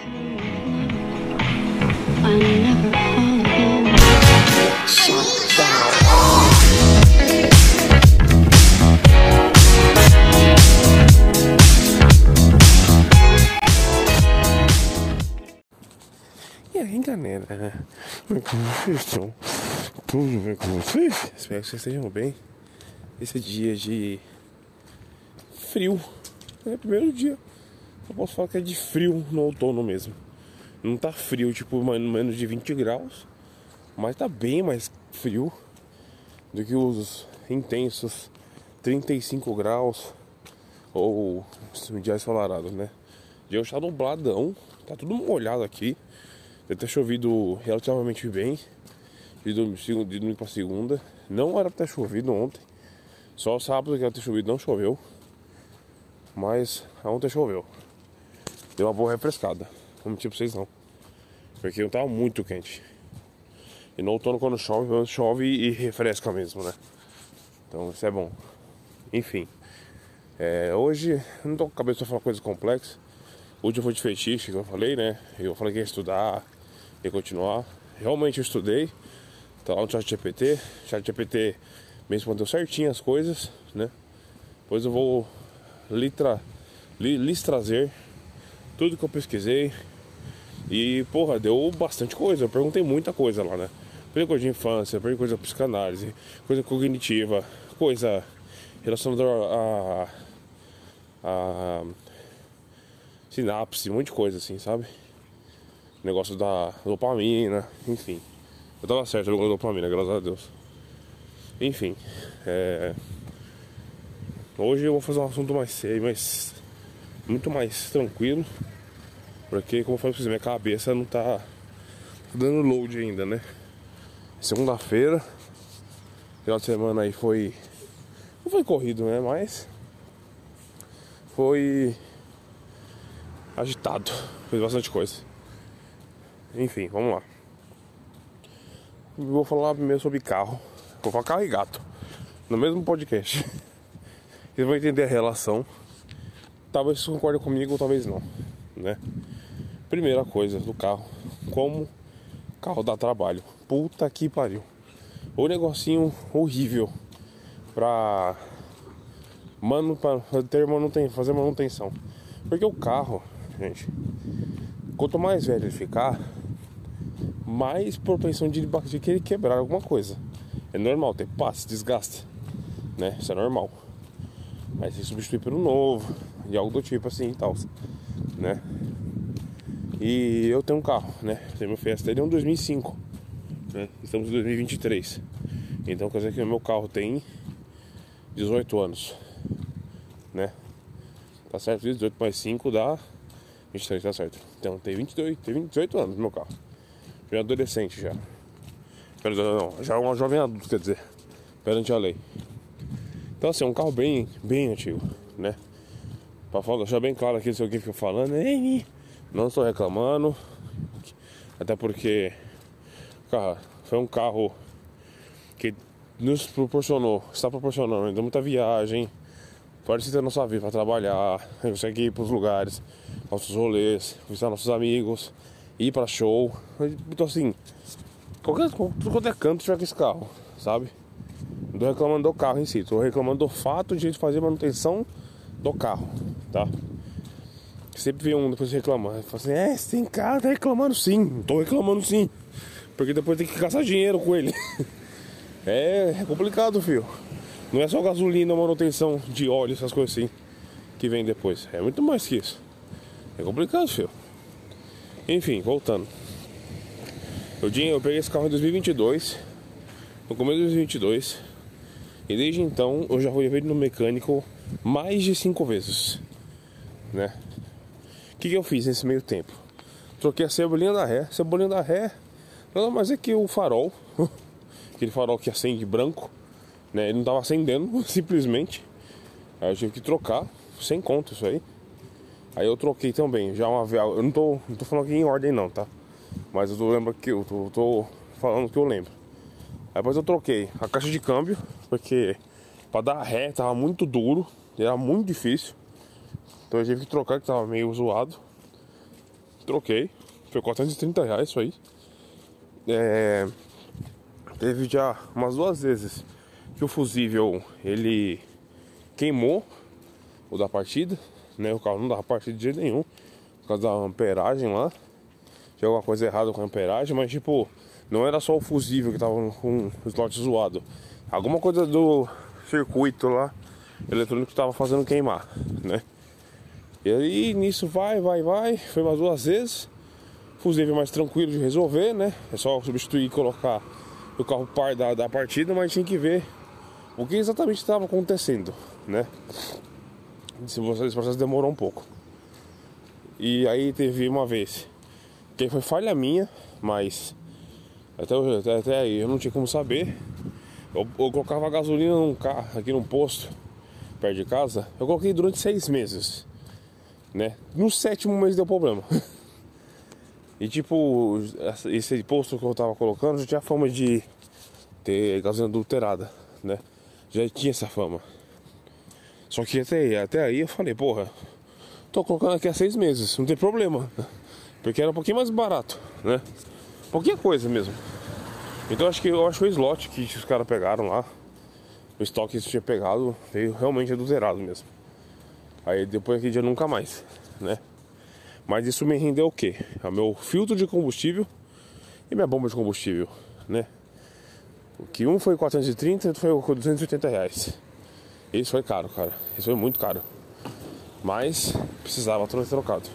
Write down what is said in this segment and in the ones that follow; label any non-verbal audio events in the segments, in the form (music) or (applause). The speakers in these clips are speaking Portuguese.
E aí galera, como é vocês estão? Tudo bem com vocês? Espero que vocês estejam bem. Esse é dia de frio. É o primeiro dia. Eu posso falar que é de frio no outono mesmo. Não tá frio, tipo, menos de 20 graus. Mas tá bem mais frio do que os intensos 35 graus ou dia ensolarado, né? Dia está nubladão, tá tudo molhado aqui. Deve ter chovido relativamente bem de domingo, de domingo pra segunda. Não era pra ter chovido ontem. Só sábado que era ter chovido não choveu. Mas ontem choveu. Deu uma boa refrescada. Não mentir pra vocês não. Porque não tava muito quente. E no outono quando chove, chove e refresca mesmo, né? Então isso é bom. Enfim. É, hoje não tô com a cabeça pra falar coisas complexas. Hoje eu fui de fetiche, que eu falei, né? Eu falei que ia estudar, ia continuar. Realmente eu estudei. Tá lá no chat GPT. Chat GPT me respondeu certinho as coisas, né? Depois eu vou lhe, tra lhe, lhes trazer tudo que eu pesquisei. E, porra, deu bastante coisa. Eu perguntei muita coisa lá, né? Perguntei coisa de infância, perguntei coisa de psicanálise, coisa cognitiva, coisa relacionada a, a sinapse, um monte de coisa assim, sabe? Negócio da dopamina, enfim. Eu tava certo, eu dopamina, graças a Deus. Enfim, é... hoje eu vou fazer um assunto mais sério, mais muito mais tranquilo, porque como eu falei pra vocês, minha cabeça não tá dando load ainda, né? Segunda-feira, final de semana aí foi não foi corrido, né? Mas foi agitado, fez bastante coisa. Enfim, vamos lá. Vou falar primeiro sobre carro. Vou falar carro e gato. No mesmo podcast. (laughs) Vocês vão entender a relação. Talvez vocês concordem comigo ou talvez não. Né? Primeira coisa do carro. Como carro dá trabalho. Puta que pariu. O negocinho horrível pra, manu, pra ter manuten, fazer manutenção. Porque o carro, gente, quanto mais velho ele ficar, mais propensão de, de querer quebrar alguma coisa. É normal, tem passe, desgasta, né? Isso é normal. Aí você substitui por um novo, de algo do tipo assim e tal, né? E eu tenho um carro, né? Tenho meu Fiesta, ele é um 2005, né? Estamos em 2023. Então quer dizer que o meu carro tem 18 anos, né? Tá certo? 18 mais 5 dá 23, tá certo. Então tem 22, tem 28 anos no meu carro. Já é adolescente já. Não, já é uma jovem adulto, quer dizer, perante a lei. Então assim, é um carro bem, bem antigo, né? Pra deixar bem claro aqui se alguém fica falando, não estou reclamando, até porque cara, foi um carro que nos proporcionou, está proporcionando ainda muita viagem, pode ter nossa vida para trabalhar, consegue ir para os lugares, nossos rolês, visitar nossos amigos, ir para show. Então assim, qualquer, qualquer canto tiver com esse carro, sabe? Não tô reclamando do carro em si, tô reclamando do fato de a gente fazer manutenção do carro, tá? Sempre vem um depois reclamando, fala assim, é, tem carro, tá reclamando sim, tô reclamando sim. Porque depois tem que gastar dinheiro com ele. (laughs) é, é complicado, filho. Não é só gasolina, manutenção de óleo, essas coisas assim que vem depois. É muito mais que isso. É complicado, filho. Enfim, voltando. Eu, tinha, eu peguei esse carro em 2022, no começo de 2022, e desde então eu já fui no mecânico mais de cinco vezes, né? O que, que eu fiz nesse meio tempo? Troquei a cebolinha da ré. Cebolinha da ré nada mais é que o farol, (laughs) aquele farol que acende branco, né? Ele não estava acendendo (laughs) simplesmente. Aí eu tive que trocar, sem conta isso aí. Aí eu troquei também, já uma. Eu não tô, não tô falando aqui em ordem não, tá? Mas eu tô lembro que eu tô, tô falando que eu lembro. Aí depois eu troquei a caixa de câmbio, porque para dar ré tava muito duro, era muito difícil. Então eu tive que trocar que tava meio zoado. troquei. Foi 430 reais isso aí. É, teve já umas duas vezes que o fusível ele queimou o da partida, né? O carro não dava partida de jeito nenhum por causa da amperagem lá. Tinha alguma coisa errada com a amperagem, mas tipo, não era só o fusível que tava com o slot zoado. Alguma coisa do circuito lá eletrônico que tava fazendo queimar, né? E aí nisso vai, vai, vai, foi umas duas vezes. Fusível mais tranquilo de resolver, né? É só substituir e colocar o carro par da, da partida, mas tinha que ver o que exatamente estava acontecendo, né? Esse processo demorou um pouco. E aí teve uma vez que foi falha minha, mas até, até aí eu não tinha como saber. Eu, eu colocava gasolina num carro, aqui num posto, perto de casa. Eu coloquei durante seis meses, né? No sétimo mês deu problema. (laughs) E tipo, esse posto que eu tava colocando já tinha fama de ter gasolina adulterada, né? Já tinha essa fama. Só que até, até aí eu falei, porra, tô colocando aqui há seis meses, não tem problema. Porque era um pouquinho mais barato, né? Pouquinha coisa mesmo. Então acho que eu acho que o slot que os caras pegaram lá, o estoque que eles tinham pegado, veio realmente adulterado mesmo. Aí depois aquele dia nunca mais, né? Mas isso me rendeu o quê? O meu filtro de combustível e minha bomba de combustível, né? O que um foi 430 e outro foi 280 reais. Isso foi caro, cara. Isso foi muito caro. Mas precisava ter trocado.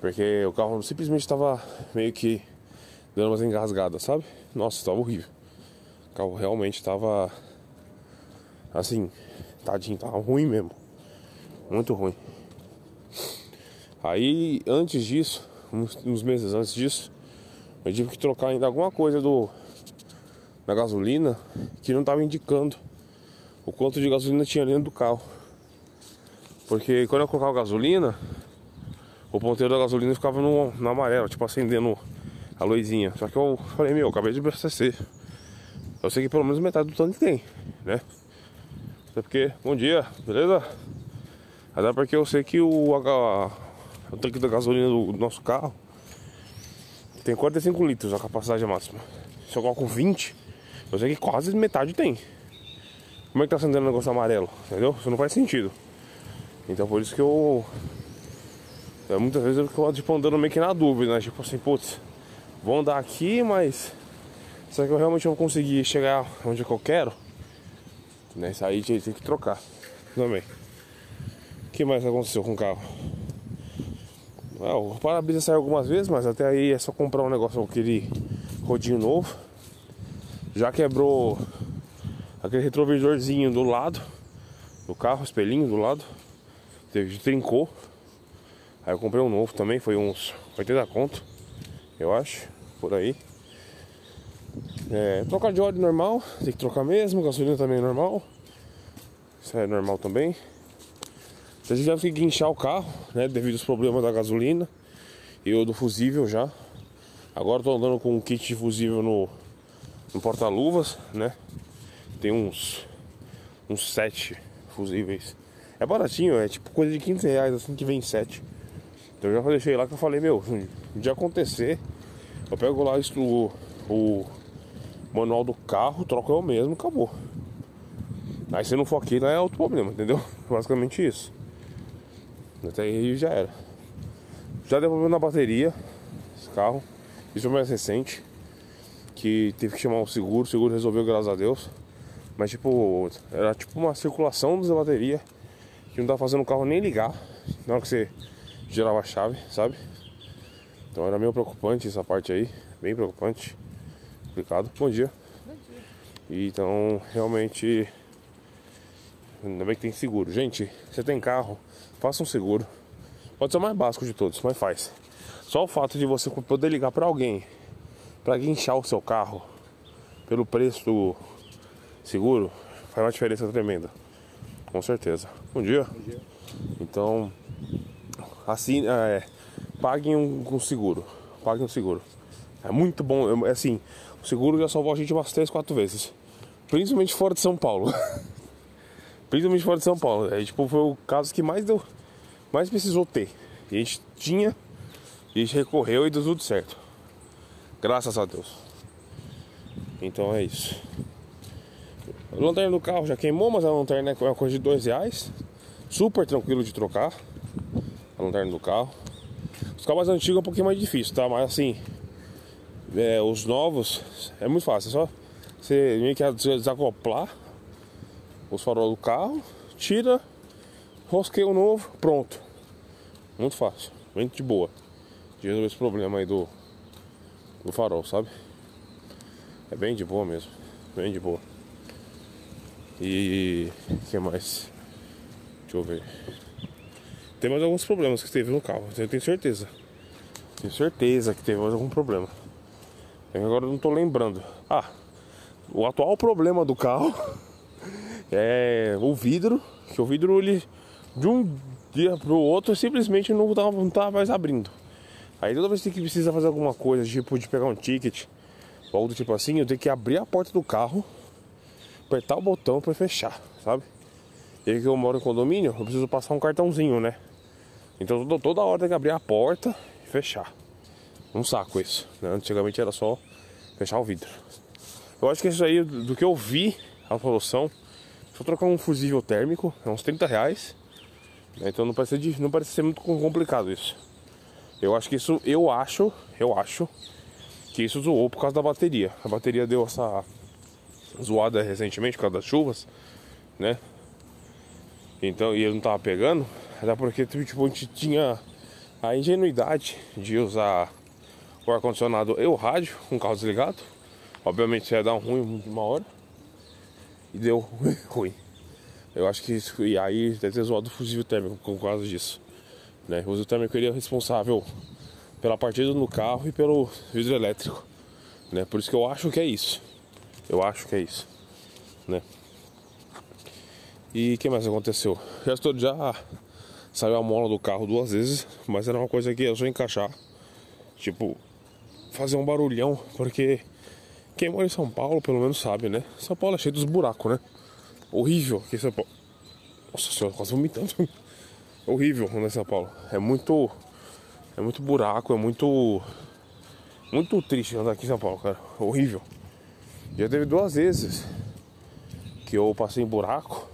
Porque o carro simplesmente estava meio que dando umas engasgadas, sabe? Nossa, estava horrível. O carro realmente estava assim, tadinho, tava ruim mesmo. Muito ruim. Aí, antes disso, uns, meses antes disso, eu tive que trocar ainda alguma coisa do da gasolina que não estava indicando o quanto de gasolina tinha dentro do carro. Porque quando eu colocava gasolina, o ponteiro da gasolina ficava no, no amarelo, tipo acendendo a luzinha. Só que eu falei, meu, eu acabei de abastecer. Eu sei que pelo menos metade do tanque tem, né? Até porque, bom dia, beleza? Até porque eu sei que o, a, o tanque da gasolina do, do nosso carro tem 45 litros a capacidade máxima. Se eu coloco 20, eu sei que quase metade tem. Como é que tá acendendo o negócio amarelo? Entendeu? Isso não faz sentido. Então por isso que eu. É, muitas vezes eu fico tipo, andando meio que na dúvida, né? Tipo assim, putz, vou andar aqui, mas. Será que eu realmente vou conseguir chegar onde eu quero? Né? Isso aí tem que trocar. Também. O que mais aconteceu com o carro? Ah, o para-brisa saiu algumas vezes, mas até aí é só comprar um negócio, aquele rodinho novo. Já quebrou aquele retrovisorzinho do lado do carro, espelhinho do lado. Teve, trincou. Aí eu comprei um novo também, foi uns 80 conto, eu acho, por aí. É, trocar de óleo normal, tem que trocar mesmo, gasolina também é normal. Isso é normal também. A gente já que guinchar o carro, né? Devido aos problemas da gasolina e o do fusível já. Agora tô andando com um kit de fusível no, no porta-luvas, né? Tem uns uns sete fusíveis. É baratinho, é tipo coisa de 15 reais assim que vem sete. Então eu já deixei lá que eu falei, meu, (laughs) de acontecer, eu pego lá o, o manual do carro, troco eu mesmo, acabou. Aí se não for aqui, não é outro problema, entendeu? (laughs) Basicamente isso. Até aí já era. Já devolveu na bateria esse carro. Isso é mais recente. Que teve que chamar o seguro, o seguro resolveu, graças a Deus. Mas tipo, era tipo uma circulação da bateria que não tá fazendo o carro nem ligar na hora que você girava a chave, sabe? Então era meio preocupante essa parte aí, bem preocupante, complicado. Bom dia. Bom dia. Então realmente ainda bem que tem seguro. Gente, você tem carro, faça um seguro. Pode ser o mais básico de todos, mas faz. Só o fato de você poder ligar para alguém para guinchar o seu carro pelo preço do seguro faz uma diferença tremenda. Com certeza. Bom dia. Bom dia. Então, assim, é, paguem um, um, seguro. Paguem um seguro. É muito bom. É, assim, o seguro já salvou a gente umas 3, 4 vezes. Principalmente fora de São Paulo. (laughs) Principalmente fora de São Paulo. É, tipo, foi o caso que mais deu. Mais precisou ter. E a gente tinha A gente recorreu e deu tudo certo. Graças a Deus. Então é isso. A lanterna do carro já queimou, mas a lanterna é uma coisa de dois reais. Super tranquilo de trocar. A lanterna do carro. Os carros mais antigos é um pouquinho mais difícil, tá? Mas assim, é, os novos é muito fácil. É só você meio que desacoplar os farol do carro, tira, rosqueia o novo, pronto. Muito fácil, muito de boa. De resolver esse problema aí do, do farol, sabe? É bem de boa mesmo, bem de boa. E o que mais? Deixa eu ver. Tem mais alguns problemas que teve no carro, eu tenho certeza. Tenho certeza que teve mais algum problema. É agora eu não tô lembrando. Ah, o atual problema do carro (laughs) é o vidro, que o vidro ele de um dia pro outro simplesmente não tava, não tava mais abrindo. Aí toda vez que precisa fazer alguma coisa, tipo de pegar um ticket ou algo do tipo assim, eu tenho que abrir a porta do carro, apertar o botão para fechar, sabe? E aí que eu moro em condomínio, eu preciso passar um cartãozinho, né? Então toda hora tem que abrir a porta e fechar. Um saco isso. Né? Antigamente era só fechar o vidro. Eu acho que isso aí, do que eu vi, a solução, só trocar um fusível térmico, é uns 30 reais. Né? Então não parece, não parece ser muito complicado isso. Eu acho que isso, eu acho, eu acho que isso zoou por causa da bateria. A bateria deu essa zoada recentemente por causa das chuvas, né? Então, e eu não tava pegando, até porque tipo, a gente tinha a ingenuidade de usar o ar-condicionado e o rádio com o carro desligado. Obviamente isso ia dar um ruim uma hora. E deu (laughs) ruim. Eu acho que isso. E aí deve ter zoado o fusível térmico por causa disso. Né? O fusível térmico ele é responsável pela partida no carro e pelo vidro elétrico. Né? Por isso que eu acho que é isso. Eu acho que é isso. Né? E o que mais aconteceu? Já estou já saiu a mola do carro duas vezes, mas era uma coisa que eu só encaixar. Tipo, fazer um barulhão, porque quem mora em São Paulo pelo menos sabe, né? São Paulo é cheio dos buracos, né? Horrível aqui em São Paulo. Nossa senhora, quase vomitando. (laughs) Horrível em São Paulo. É muito. É muito buraco, é muito. Muito triste andar aqui em São Paulo, cara. Horrível. Já teve duas vezes que eu passei em buraco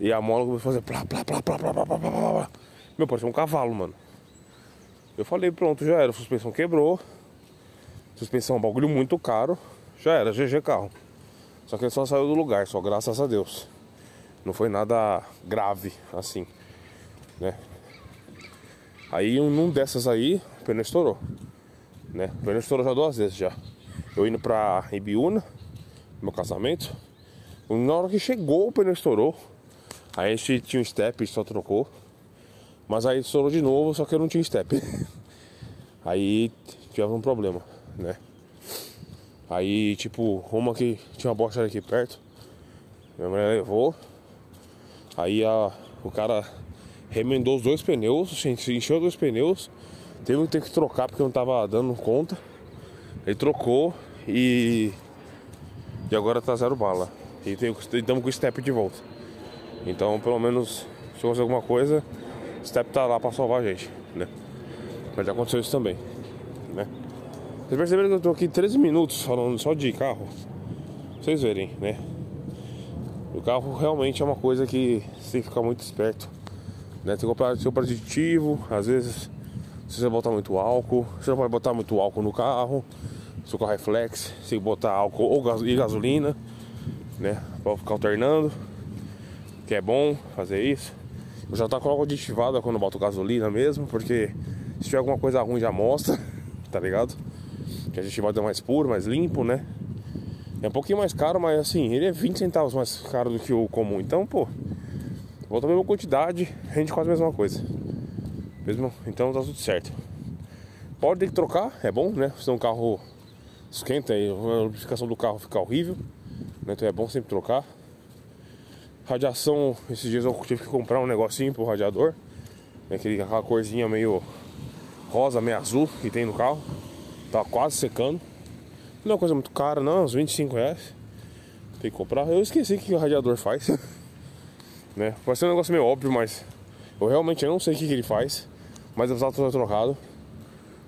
e a mola começou a fazer plá, plá, plá, plá, plá, plá, plá, plá, plá. Meu, parecia um cavalo, mano. Eu falei, pronto, já era, suspensão quebrou. Suspensão é um bagulho muito caro. Já era, GG carro. Só que ele só saiu do lugar, só graças a Deus. Não foi nada grave assim, né? Aí num dessas aí, o pneu estourou. Né? O pneu estourou já duas vezes já. Eu indo pra Ibiúna, meu casamento. Na hora que chegou, o pneu estourou. Aí a gente tinha um step, só trocou. Mas aí estourou de novo, só que eu não tinha step. (laughs) aí tivemos um problema, né? Aí, tipo, uma que tinha uma bosta aqui perto. Minha mulher levou. Aí a, o cara remendou os dois pneus, encheu os dois pneus. Teve que ter que trocar porque não tava dando conta. Ele trocou e. E agora tá zero bala. E estamos com o step de volta. Então, pelo menos, se acontecer alguma coisa, step tá lá pra salvar a gente, né? Mas já aconteceu isso também, né? Vocês perceberam que eu tô aqui 13 minutos falando só de carro? Vocês verem, né? O carro realmente é uma coisa que você tem que ficar muito esperto. Né? Tem que comprar seu aditivo, às vezes se você botar muito álcool, você não pode botar muito álcool no carro, seu carro é flex, você tem que botar álcool ou e gasolina, né? Pra ficar alternando. Que é bom fazer isso. Eu já tá com álcool aditivado quando boto gasolina mesmo, porque se tiver alguma coisa ruim já mostra, (laughs) tá ligado? Que a gente vai mais puro, mais limpo, né? É um pouquinho mais caro, mas assim, ele é 20 centavos mais caro do que o comum. Então, pô, volta a mesma quantidade, rende quase a mesma coisa. Mesmo, então tá tudo certo. Pode ter que trocar, é bom, né? Se um carro esquenta e a lubrificação do carro fica horrível, né? Então é bom sempre trocar. Radiação, esses dias eu tive que comprar um negocinho pro radiador. Né? Aquele, aquela corzinha meio rosa, meio azul que tem no carro. Tá quase secando. Não é uma coisa muito cara, não, uns 25 reais. Tem que comprar. Eu esqueci que o radiador faz. (laughs) né? Vai ser um negócio meio óbvio, mas eu realmente não sei o que, que ele faz. Mas eu precisava trocado.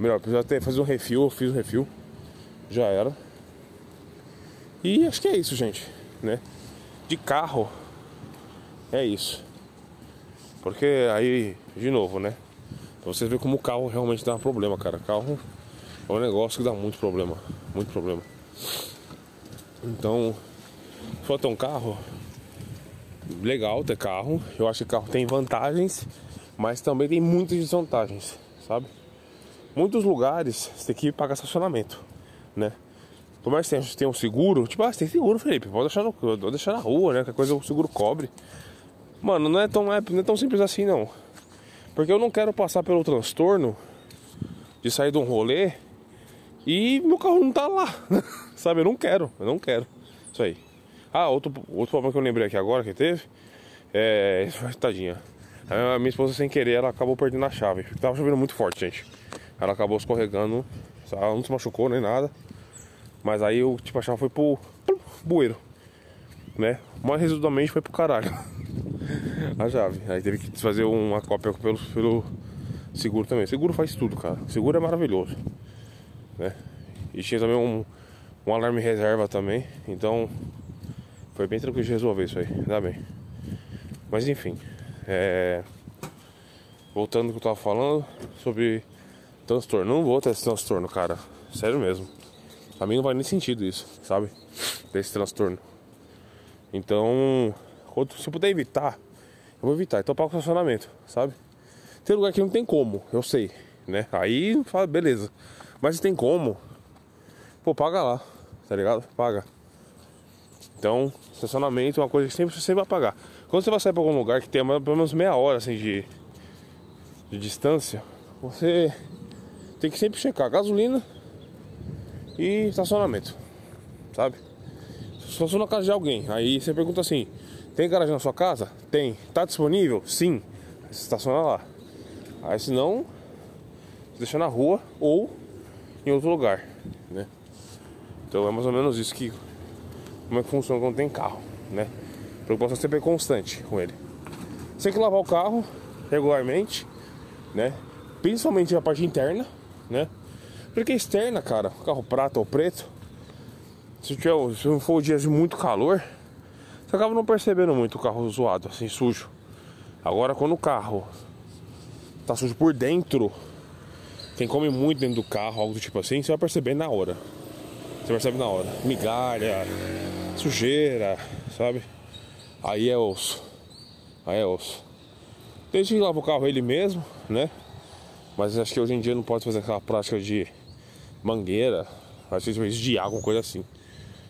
Melhor, precisa até fazer um refil, eu fiz um refil. Já era. E acho que é isso, gente, né? De carro é isso. Porque aí, de novo, né? Pra verem como o carro realmente dá problema, cara. Carro é um negócio que dá muito problema. Muito problema. Então, for ter um carro, legal ter carro. Eu acho que carro tem vantagens, mas também tem muitas desvantagens, sabe? Muitos lugares você tem que pagar estacionamento, né? Por mais que tenha, tenha um seguro, tipo, ah, você tem seguro, Felipe, pode deixar, no, pode deixar na rua, né? Que coisa o seguro cobre. Mano, não é, tão, não é tão simples assim não. Porque eu não quero passar pelo transtorno de sair de um rolê e meu carro não tá lá. (laughs) Sabe, eu não quero, eu não quero. Isso aí. Ah, outro, outro problema que eu lembrei aqui agora que teve. É. Tadinha. A minha esposa sem querer, ela acabou perdendo a chave. Tava chovendo muito forte, gente. Ela acabou escorregando. Ela não se machucou nem nada. Mas aí eu, tipo, a chave foi pro, pro bueiro. Né? Mas resumidamente foi pro caralho. (laughs) a chave. Aí teve que fazer uma cópia pelo, pelo seguro também. Seguro faz tudo, cara. Seguro é maravilhoso. Né? E tinha também um, um alarme reserva também. Então foi bem tranquilo de resolver isso aí. Ainda bem. Mas enfim. É... Voltando ao que eu tava falando sobre transtorno. Não vou ter esse transtorno, cara. Sério mesmo. Pra mim não vai nem sentido isso, sabe? Desse transtorno. Então, se eu puder evitar, vou evitar. Então eu pago estacionamento, sabe? Tem lugar que não tem como, eu sei, né? Aí fala, beleza. Mas se tem como, pô, paga lá, tá ligado? Paga. Então, estacionamento é uma coisa que sempre você vai pagar. Quando você vai sair pra algum lugar que tem pelo menos meia hora assim de, de distância, você tem que sempre checar gasolina e estacionamento, sabe? Só sou na casa de alguém. Aí você pergunta assim: tem garagem na sua casa? Tem. Tá disponível? Sim. Estaciona lá. Aí se não, deixa na rua ou em outro lugar, né? Então é mais ou menos isso que como é que funciona quando tem carro, né? Preocupação sempre é constante com ele. Você tem que lavar o carro regularmente, né? Principalmente a parte interna, né? Porque externa, cara, carro prata ou preto, se, tiver, se não for dias de muito calor, você acaba não percebendo muito o carro zoado, assim, sujo. Agora, quando o carro tá sujo por dentro, quem come muito dentro do carro, algo do tipo assim, você vai perceber na hora. Você percebe na hora. Migalha, sujeira, sabe? Aí é osso. Aí é osso. Gente que lava o carro ele mesmo, né? Mas acho que hoje em dia não pode fazer aquela prática de mangueira, às vezes de água, coisa assim.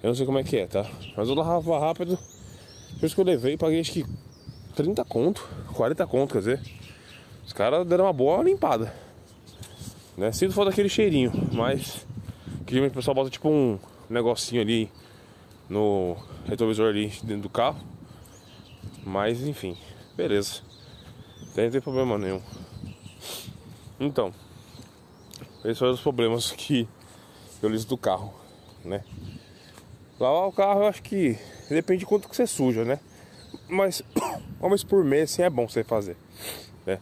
Eu não sei como é que é, tá? Mas eu lavava rápido. Depois que eu levei, paguei acho que 30 conto, 40 conto, quer dizer. Os caras deram uma boa limpada. Né? Sinto falta daquele cheirinho, mas que o pessoal bota tipo um negocinho ali no retrovisor ali dentro do carro. Mas enfim, beleza. Não tem problema nenhum. Então, esses foram os problemas que eu listo do carro, né? Lavar o carro eu acho que depende de quanto que você suja, né? Mas (coughs) uma vez por mês assim é bom você fazer, né?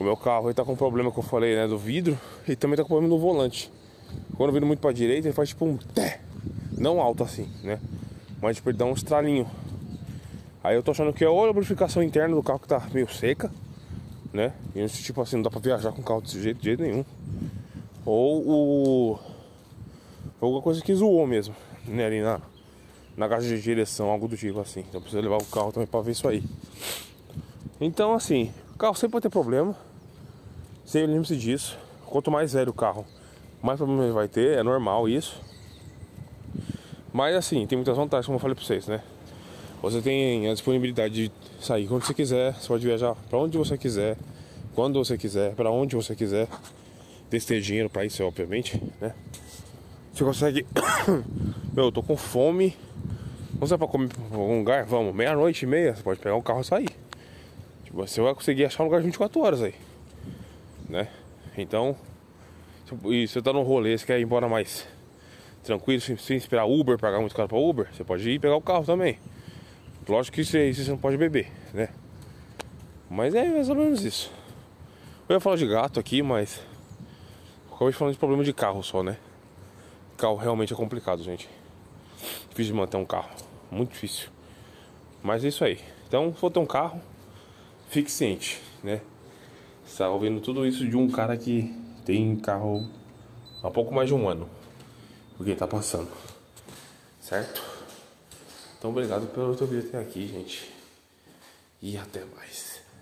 O meu carro ele tá com um problema que eu falei, né? Do vidro e também tá com problema no volante. Quando vindo muito pra direita ele faz tipo um té, não alto assim, né? Mas tipo ele dá um estralinho. Aí eu tô achando que é ou a lubrificação interna do carro que tá meio seca, né? E tipo assim, não dá pra viajar com o carro desse jeito, de jeito nenhum. Ou o. Alguma coisa que zoou mesmo né, ali na, na de direção, algo do tipo assim. Então precisa levar o carro também para ver isso aí. Então assim, o carro sempre pode ter problema. Sempre lembre-se disso. Quanto mais velho o carro, mais problema vai ter, é normal isso. Mas assim, tem muitas vantagens, como eu falei pra vocês, né? Você tem a disponibilidade de sair quando você quiser, você pode viajar para onde você quiser, quando você quiser, para onde você quiser. Tem dinheiro para isso, obviamente, né? Você consegue. (coughs) Meu, eu tô com fome. Vamos sair pra comer pra algum lugar? Vamos, meia-noite e meia. Você pode pegar um carro e sair. Tipo, você vai conseguir achar um lugar de 24 horas aí. Né? Então. E você tá num rolê, você quer ir embora mais tranquilo, sem, sem esperar Uber, pagar muito caro pra Uber, você pode ir pegar o carro também. Lógico que você, você não pode beber, né? Mas é mais ou menos isso. Eu ia falar de gato aqui, mas Acabei falando de problema de carro só, né? Carro realmente é complicado, gente. Difícil de manter um carro. Muito difícil. Mas é isso aí. Então, se for ter um carro, fique ciente, né? Está ouvindo tudo isso de um cara que tem carro há pouco mais de um ano. Porque tá passando. Certo? Então, obrigado pelo teu vídeo até aqui, gente. E até mais.